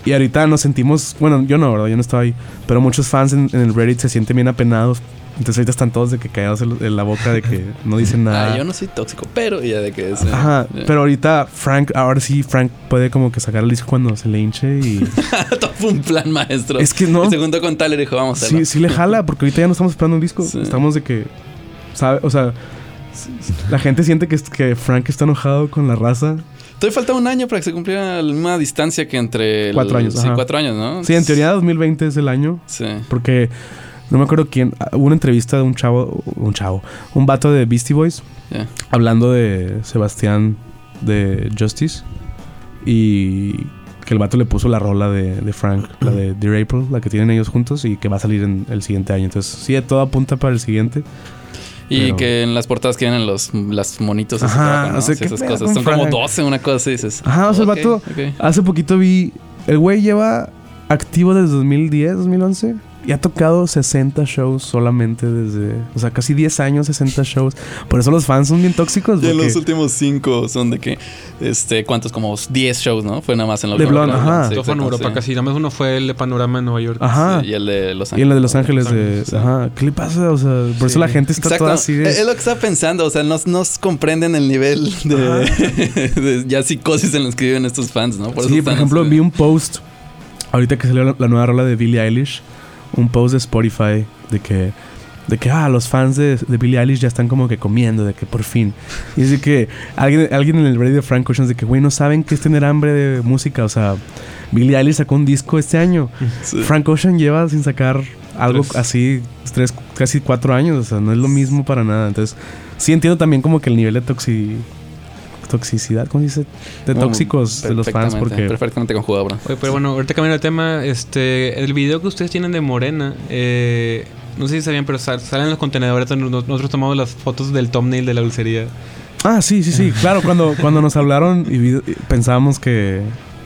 Y ahorita nos sentimos, bueno, yo no, ¿verdad? Yo no estaba ahí. Pero muchos fans en, en el Reddit se sienten bien apenados. Entonces ahorita están todos de que callados en, la boca de que no dicen nada. Ah, yo no soy tóxico, pero ya de que es. Ajá, ya. pero ahorita Frank, ahora sí Frank puede como que sacar el disco cuando se le hinche y... Todo fue un plan maestro. es que no, Y se juntó con Tyler y dijo, vamos a hacerlo. sí, sí le jala, porque ahorita ya no estamos esperando un disco. Sí. Estamos de que, ¿sabe? O sea, la gente siente que, que Frank está enojado con la raza. Todavía falta un año para que se cumpliera la misma distancia que entre... el- Cuatro años, Sí, ajá. cuatro años, ¿no? Sí, en teoría 2020 es el año, Sí. porque no me acuerdo quién. Hubo una entrevista de un chavo, un chavo, un vato de Beastie Boys, hablando de Sebastián de Justice y que el vato le puso la rola de, de Frank, la de Dear April, la que tienen ellos juntos y que va a salir en el siguiente año. Entonces, sí, todo apunta para el siguiente. Y Pero- que en las portadas tienen los las monitos Ajá, que ¿no? o sea, Sí, ¿qué esas cosas. Son como Frank? 12, una cosa así dices. Ajá, o sea, el vato- ok. Hace poquito vi, el güey lleva activo desde 2010, 2011 y ha tocado 60 shows solamente desde, o sea, casi 10 años, 60 shows. Por eso los fans son bien tóxicos. Y en porque- los últimos cinco son de que, este, ¿cuántos? Como 10 shows, ¿no? Fue nada más en la De Blonde, ajá. Sí, fue en Europa sí. casi. Nada más uno fue el de Panorama en Nueva York. Ajá. Sí, y el de Los Ángeles. Y en la de Los Ángeles, de, Sí. ajá. ¿Qué le pasa? O sea, por eso la gente está Exacto. toda así Es de... lo que estaba pensando, o sea, no, no comprenden el nivel de, de ya psicosis en los que viven estos fans, ¿no? Sí, por ejemplo, vi un post, ahorita que salió la, la nueva rola de Billie Eilish, un post de Spotify de que, de que, ah, los fans de, de Billie Eilish ya están como que comiendo, de que por fin. Y es de que alguien, alguien en el Reddit de Frank Ocean de que, güey, no saben qué es tener hambre de música, o sea, Billie Eilish sacó un disco este año. Sí. Frank Ocean lleva sin sacar algo Tres. así, tres, casi cuatro años, o sea, no es lo mismo para nada. Entonces, sí entiendo también como que el nivel de toxi, toxicidad, ¿cómo dice? De tóxicos de los fans, perfectamente, porque... Perfectamente conjugado, bro. Oye, pero bueno, ahorita cambiando de tema, este, el video que ustedes tienen de Morena, eh, no sé si sabían, pero sal- salen los contenedores nosotros tomamos las fotos del thumbnail de la dulcería. Ah, sí, sí, sí. Claro, cuando, cuando nos hablaron y, vi- y pensábamos que...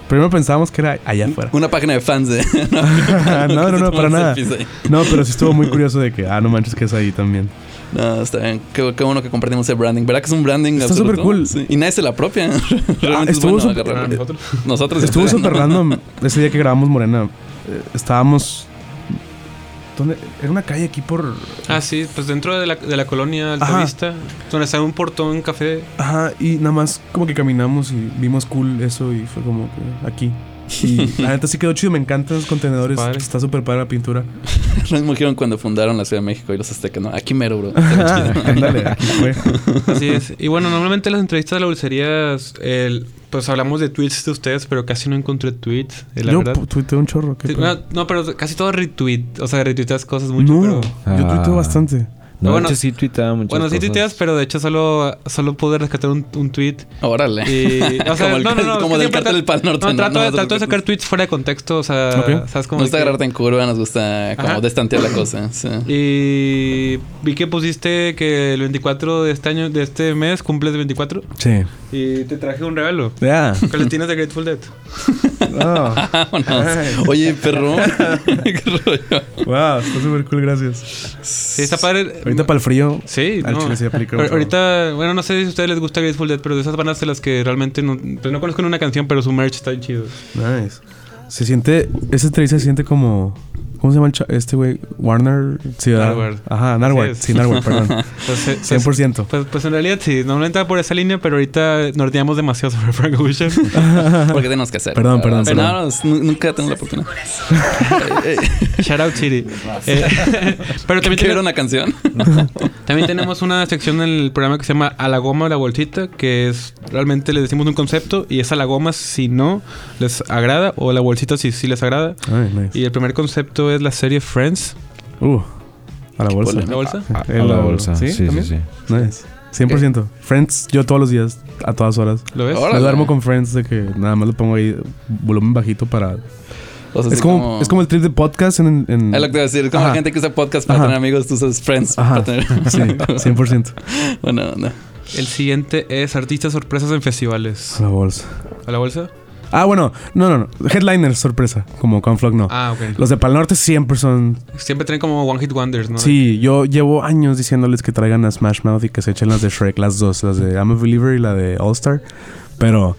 Primero pensábamos que era allá afuera. Una página de fans de... no, no, no, para nada. Ahí. No, pero sí estuvo muy curioso de que, ah, no manches que es ahí también. No, está bien. Qué, qué bueno que compartimos ese branding. ¿Verdad que es un branding Está súper cool. Sí. Y nadie se la. Realmente es estuvo bueno agarrarlo. Ah, nosotros. Nosotros Estuvo súper random ese día que grabamos Morena. eh, estábamos... ¿Dónde? Era una calle aquí por... Ah, sí, pues dentro de la, de la colonia Altavista, donde está un portón, un café. Ajá, y nada más como que caminamos y vimos cool eso y fue como que aquí. Y la neta sí quedó chido, me encantan los contenedores. Padre. Está súper padre la pintura. Lo mismo dijeron cuando fundaron la Ciudad de México y los aztecas, ¿no? Aquí mero, bro. Ándale, aquí fue. Así es. Y bueno, normalmente en las entrevistas de la dulcería, el- pues hablamos de tweets de ustedes, pero casi no encontré tweets, eh, la Yo verdad. tuiteo un chorro. ¿qué Sí, no, no, pero casi todo retweet. O sea, retuiteas cosas mucho, no, pero... yo tuiteo Ah. bastante. No, Bueno, sí tuiteaba muchas Bueno, sí cosas. tuiteas, pero de hecho solo, solo pude rescatar un, un tweet. Órale. Y, o sea, como el, no, no, como del cartel del Pal Norte. No, trato, de, No, no, trato de no, sacar tweets fuera de contexto, o sea, Ok. ¿sabes cómo? Nos gusta que- agarrarte en curva, nos gusta como Ajá. destantear la cosa. Sí. Y vi que pusiste que el 24 de este año, de este mes, cumples 24 Sí. y te traje un regalo. Ya. Calcetines de Grateful Dead. Oh, Vámonos. Oye, perro. ¿Qué rollo? wow, está súper cool, gracias. Sí, está padre. Ahorita para el frío. Sí, Al no. chile sí aplica. Ahorita, bueno, no sé si a ustedes les gusta Grateful Dead, pero de esas bandas de las que realmente no, pues no conozco una canción, pero su merch está bien chido. Nice. Se siente, esa entrevista se siente como, ¿Cómo se llama el cha- este güey? Warner. Sí. Narwhal. Ajá, Narwhal. Sí, Sí, perdón. Pues, eh, pues, 100%. Pues, pues en realidad sí, normalmente va por esa línea, pero ahorita norteamos demasiado sobre Frank Ocean. Porque tenemos que hacer. Perdón, perdón, Pero perdón. no, no, nunca tengo la oportunidad. Shout out Chiri. Eh, pero también, ¿Quiero tenemos, una canción? también tenemos una sección en el programa que se llama A la goma o la bolsita, que es realmente le decimos un concepto y es a la goma si no les agrada o la bolsita si sí les agrada. Ay, nice. Y el primer concepto es la serie Friends. Uh, a la bolsa. ¿La bolsa? A, a El- la bolsa. Sí, sí, ¿también? sí. Nice. 100%. Friends, yo todos los días, a todas horas. ¿Lo ves? Me duermo con Friends de que nada más lo pongo ahí volumen bajito para... O sea, Es así como, es como el trip de podcast en... en- Es lo que te iba a decir. Es como Ajá. la gente que usa podcast para Ajá. tener amigos, tú usas friends Ajá. para tener. Sí, 100%. bueno, no. El siguiente es artistas sorpresas en festivales. A la bolsa. ¿A la bolsa? Ah, bueno. No, no, no. Headliners, sorpresa. Como Conflog, no. Ah, ok. Los de Pal Norte siempre son... Siempre tienen como One Hit Wonders, ¿no? Sí, yo llevo años diciéndoles que traigan a Smash Mouth y que se echen las de Shrek, las dos, las de I'm a Believer y la de All Star. Pero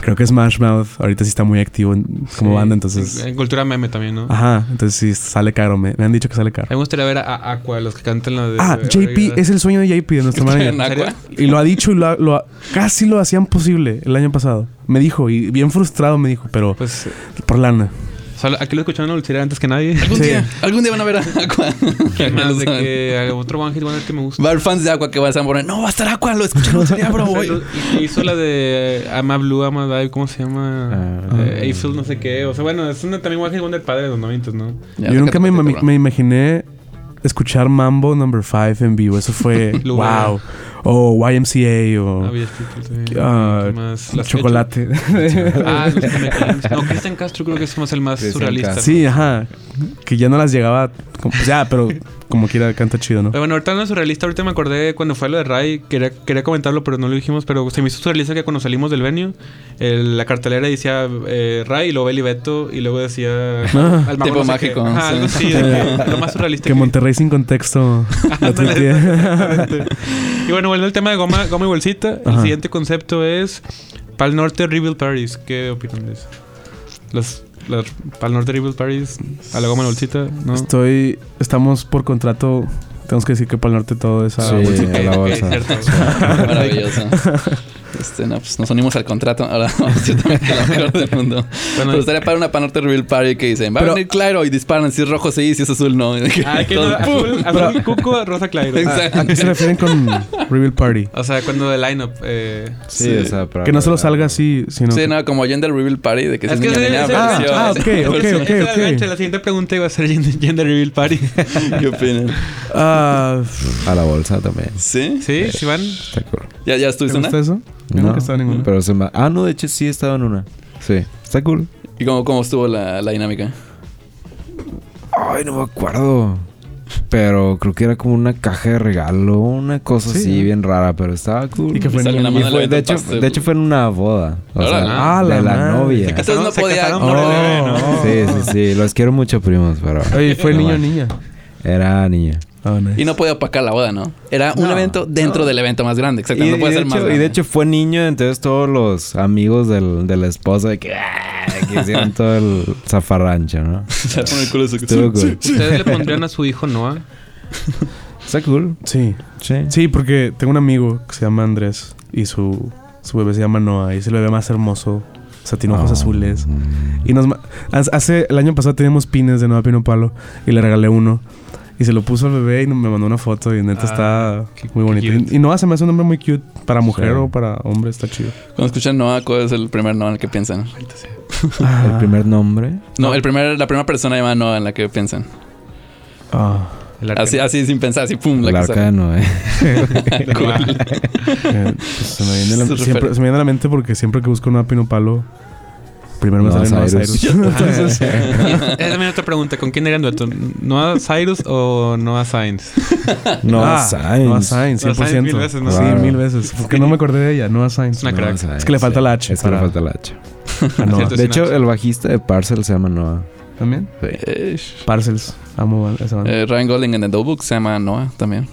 creo que Smash Mouth ahorita sí está muy activo en- como Sí. banda, entonces... En, cultura meme también, ¿no? Ajá, entonces sí sale caro. Me, me han dicho que sale caro. me gustaría ver a, Aqua, los que cantan la de. Ah, JP es el sueño de JP, de manager. Aqua. Y lo ha dicho y lo, lo ha- casi lo hacían posible el año pasado. Me dijo, y bien frustrado me dijo, pero Pues, eh, por lana. Sea, aquí lo escucharon en el antes que nadie. Algún Sí. día, algún día van a ver a Aqua. ¿Quién Ya más de que otro One Hit Wonder que me gusta? Va a haber fans de Aqua que van a poner, no, va a estar Aqua, lo escucharon sería, bro. O sea, voy". lo- y hizo la de Ama Blue, Ama Die, ¿cómo se llama? Eh, Eiffel, no sé qué. O sea, bueno, es una, también One Hit Wonder padre de los 90, ¿no? Ya, Yo nunca me, imaginé escuchar Mambo Number 5 en vivo. Eso fue wow. O YMCA o Había escrito también. ah, ¿Qué más? Las Chocolate. Ah. No, Cristian Castro creo que es más el más surrealista. Sí, ajá. Que ya no las llegaba. como- pues ya, pero como quiera canta chido, ¿no? Pero bueno, ahorita no es surrealista. Ahorita me acordé cuando fue lo de Ray. Quería, quería comentarlo, pero no lo dijimos. Pero se me hizo surrealista que cuando salimos del venue, el- la cartelera decía eh, Ray y luego Beli Beto. Y luego decía. Ah. al Tipo no sé mágico, qué. Ajá, sí. algo así. de que lo más surrealista Que Monterrey sin contexto. y bueno, volviendo al tema de goma, goma y bolsita, el siguiente concepto es Pal Norte Reveal Paris. ¿Qué opinan de eso? Los, los Pal Norte Reveal Paris a la goma y bolsita, ¿no? Estoy. Estamos por contrato. Tenemos que decir que para el norte todo es a Sí. bolsita. a la bolsa. Maravilloso. Este, no, pues nos unimos al contrato. Ahora vamos a decir también que la mejor del mundo. Bueno, Pero estaría para una Panorte Reveal Party que dicen, va Pero- a venir claro y disparan si es rojo sí, si es azul no. Ah, que no, azul, azul, cuco, rosa claro. Exacto. ¿A qué se refieren con Reveal Party? O sea, cuando el lineup. Eh, Sí, o sea, para Que no solo salga así, sino. Sí, no, como Gender Reveal Party de que Es es que niña, ese- niña, ah, ok, ok, ok. La siguiente pregunta iba a ser Gender Reveal Party. ¿Qué opinan? Ah, A la bolsa también. ¿Sí? ¿Sí? ¿Sí van? Está cool. ¿Ya, ya ¿Te estuviste una? eso? Yo nunca he estado en ninguna. Pero se me... Ah, no, de hecho sí he estado en una. Sí. Está cool. ¿Y cómo, cómo estuvo la, la dinámica? Ay, no me acuerdo. Pero creo que era como una caja de regalo, una cosa Sí, así ¿no? bien rara, pero estaba cool. Y que fue Sale en Y fue- de, hecho, de hecho fue en una boda. O sea, Ah, de la la novia. Se casaron, no se podía- casaron Oh. por el bebé, ¿no? Oh. Sí, sí, sí. Los quiero mucho, primos, pero... Oye, ¿fue No niño o niña? Era niña. Ah, nice. Y no podía opacar la boda, ¿no? Era un No, evento dentro del evento más grande. Exacto. Y, no puede ser más hecho, y de hecho fue niño, entonces todos los amigos del, de la esposa de que, ah, que hicieron todo el zafarrancho, ¿no? Se pone el culo su- Estuvo cool. ¿Ustedes le pondrían a su hijo Noah? Está cool. Sí. Sí. Sí, porque tengo un amigo que se llama Andrés y su, su bebé se llama Noah y es el bebé más hermoso. O sea, tiene ojos Oh. azules. Y nos hace el año pasado teníamos pines de Noah Pino Palo y le regalé uno. Y se lo puso al bebé y me mandó una foto y neta Ah, está qué- muy bonito. Y, y Noah se me hace un nombre muy cute para mujer Sí. o para hombre, está chido. Cuando escuchan Noah, ¿cuál es el primer Noah en el que piensan? El primer nombre. No, el primer, la primera persona llamada Noah en la que piensan. Ah, Así, así sin pensar, así pum, la que sale. Noah. eh, pues se, me viene a la, siempre, refer- se me viene a la mente porque siempre que busco Noah Pino Palo, primero me Noah sale Noah Cyrus. Cyrus. Entonces, Esa es también otra pregunta. ¿Con quién harían dueto? ¿Noah Cyrus o Noah Sainz? Noah Ah, Sainz. Noah Sainz, Noah 100%. Sainz mil veces, ¿no? Sí, mil veces. Porque no me acordé de ella, Noah Sainz. Es una Noah crack. Sainz, Es que le falta sí. la H Es que le para- falta la H. a Noah. Cierto. De hecho, el bajista de Parcel se llama Noah. ¿También? Eh, Parcels. Amo esa banda. eh, Ryan Gosling en The Notebook se llama Noah también.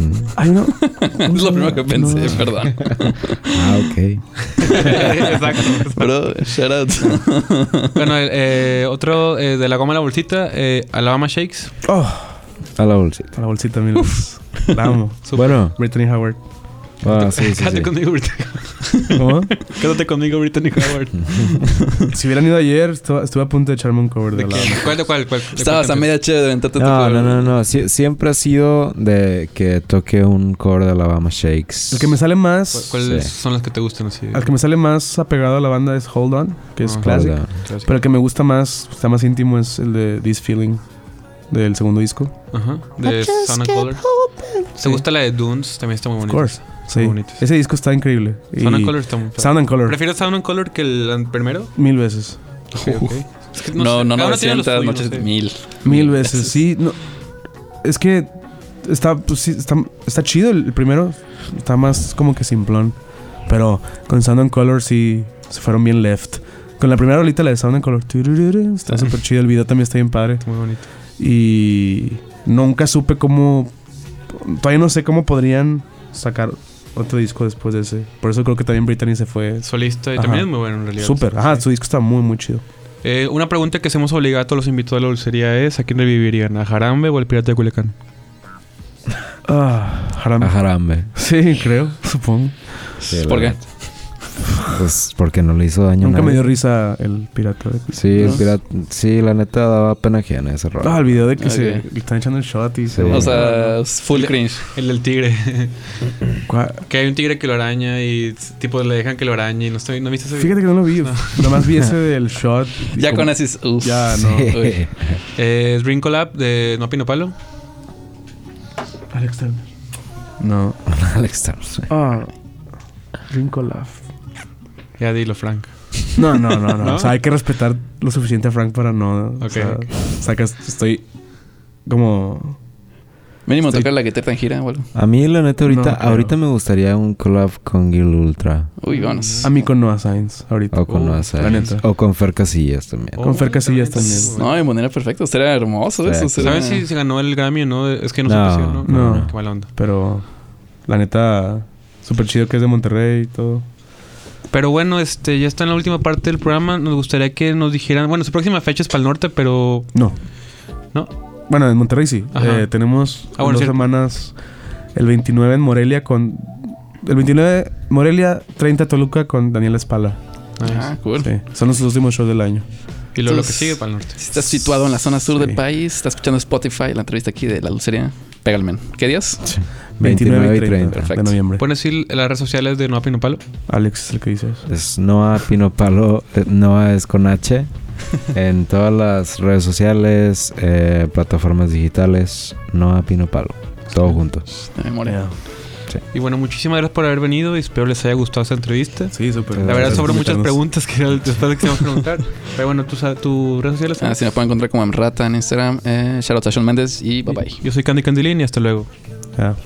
Mm. Ay, no. es lo primero que pensé, perdón. Ah, ok. Exacto. Bro, shout out. Bueno, eh, otro eh, de la goma a la bolsita, eh, Alabama Shakes. Oh, A la bolsita. a la bolsita mil veces. La amo. Bueno, Brittany Howard. Ah, sí, sí, Quédate sí. conmigo, Brittany. ¿Cómo? Quédate conmigo, Brittany Howard. si hubieran ido ayer, estuve, estuve a punto de echarme un cover de, ¿De la? ¿Cuál de cuál? cuál Estabas a media chévere de aventarte tu No, cover. no, no, no. Sie- siempre ha sido de que toque un cover de Alabama Shakes. El que me sale ¿Cuál- más... ¿Cuáles Sí. son las que te gustan así? Al que me sale más apegado a la banda es Hold On, que es Ah. clásico. Hold on. Clásico. Pero el que me gusta más, está más íntimo, es el de This Feeling, del segundo disco. Ajá. De Sound and Color. ¿Te gusta la de Dunes? También está muy Of bonita. course. Sí. Ese disco está increíble. Y Sound and Color está muy padre. Sound and Color. ¿Prefieres Sound and Color que el primero? Mil veces. Ok, ok. Es que No, sé, no, cada uno tiene lo 900, suyo, noches no sé. mil. Mil veces, sí. No, es que está, pues, sí, está, está chido el, el primero. Está más como que simplón. Pero con Sound and Color sí se fueron bien left. Con la primera rolita, la de Sound and Color, está súper chido. El video también está bien padre. Muy bonito. Y nunca supe cómo. Todavía no sé cómo podrían sacar otro disco después de ese. Por eso creo que también Brittany se fue Solista y Ajá. también es muy bueno en realidad. súper. Ajá, Sí. su disco está muy, muy chido. Eh, una pregunta que hacemos obligada a todos los invitados a la dulcería es: ¿a quién le vivirían? ¿A Jarambe o al Pirata de Culiacán? Ah, Haram. A Jarambe. Sí, creo, supongo. Sí, ¿Por qué? verdad. Pues porque no le hizo daño a Nunca me nadie. dio risa el pirata. de- Sí, el ¿No? pirata, sí, la neta daba pena ajena ese rol. Ah, el video de que Ok. se le están echando el shot y se Sí. O sea, es full cringe. El del tigre. ¿Cuál? que hay un tigre que lo araña y tipo le dejan que lo arañe y no estoy, ¿no viste ese video? Fíjate que no lo vi. Nomás vi ese del shot. Ya como- con uff. Ya, no. Sí. Uy. Eh, Collab de No Pino Palo. Alex Turner. No. Alex Turner. Ah. Rincolaf. Ya dilo, Frank. No, no, no, no. ¿No? O sea, hay que respetar lo suficiente a Frank para no. Ok, O sea, ok. sacas, estoy como. Mínimo Estoy- tocar la guitarra en gira o algo. A mí, la neta, ahorita, No, ahorita me gustaría un collab con Gil Ultra. Uy, vámonos. A mí con Noah Sainz ahorita. O con Oh, Noah la Sainz. neta. O con Fer Casillas también. Oh, Con Fer Casillas también. también. No, de manera perfecta. Sería hermoso Sí. eso. sería- ¿Sabes si se ganó el Grammy o no? Es que no, No, se pusieron, no, ¿no? no. Qué mala onda. Pero la neta, súper chido que es de Monterrey y todo. Pero bueno, este ya está en la última parte del programa. Nos gustaría que nos dijeran. Bueno, su próxima fecha es para el norte, pero. No. ¿No? Bueno, en Monterrey sí. Eh, tenemos Ah, bueno, dos cierto. semanas. El 29 en Morelia con. El 29 Morelia, 30 Toluca con Daniel Espala. Ah, cool. Sí, son los últimos shows del año. Y luego lo que sigue para el norte. Si estás situado en la zona sur Sí. del país, estás escuchando Spotify, la entrevista aquí de la dulcería, pégale, men. ¿Qué días? 29 y 30, 30. de Perfecto. noviembre. ¿Puedes decir las redes sociales de No Pino Palo? Alex es el que dice eso. Es Noah Pino Palo. eh, Noah es con H. en todas las redes sociales, eh, plataformas digitales. Noah Pino Palo. Todo junto. De memoria. Y bueno, muchísimas gracias por haber venido y espero les haya gustado esta entrevista. Sí, súper. La verdad, sobre muchas preguntas que después de que se vamos a preguntar. Pero bueno, tus tus redes sociales. Ah, sí, me pueden encontrar como en Rata en Instagram. Eh, shout out a Sean Méndez y bye bye. Yo soy Candy Candilín y hasta luego. Ya.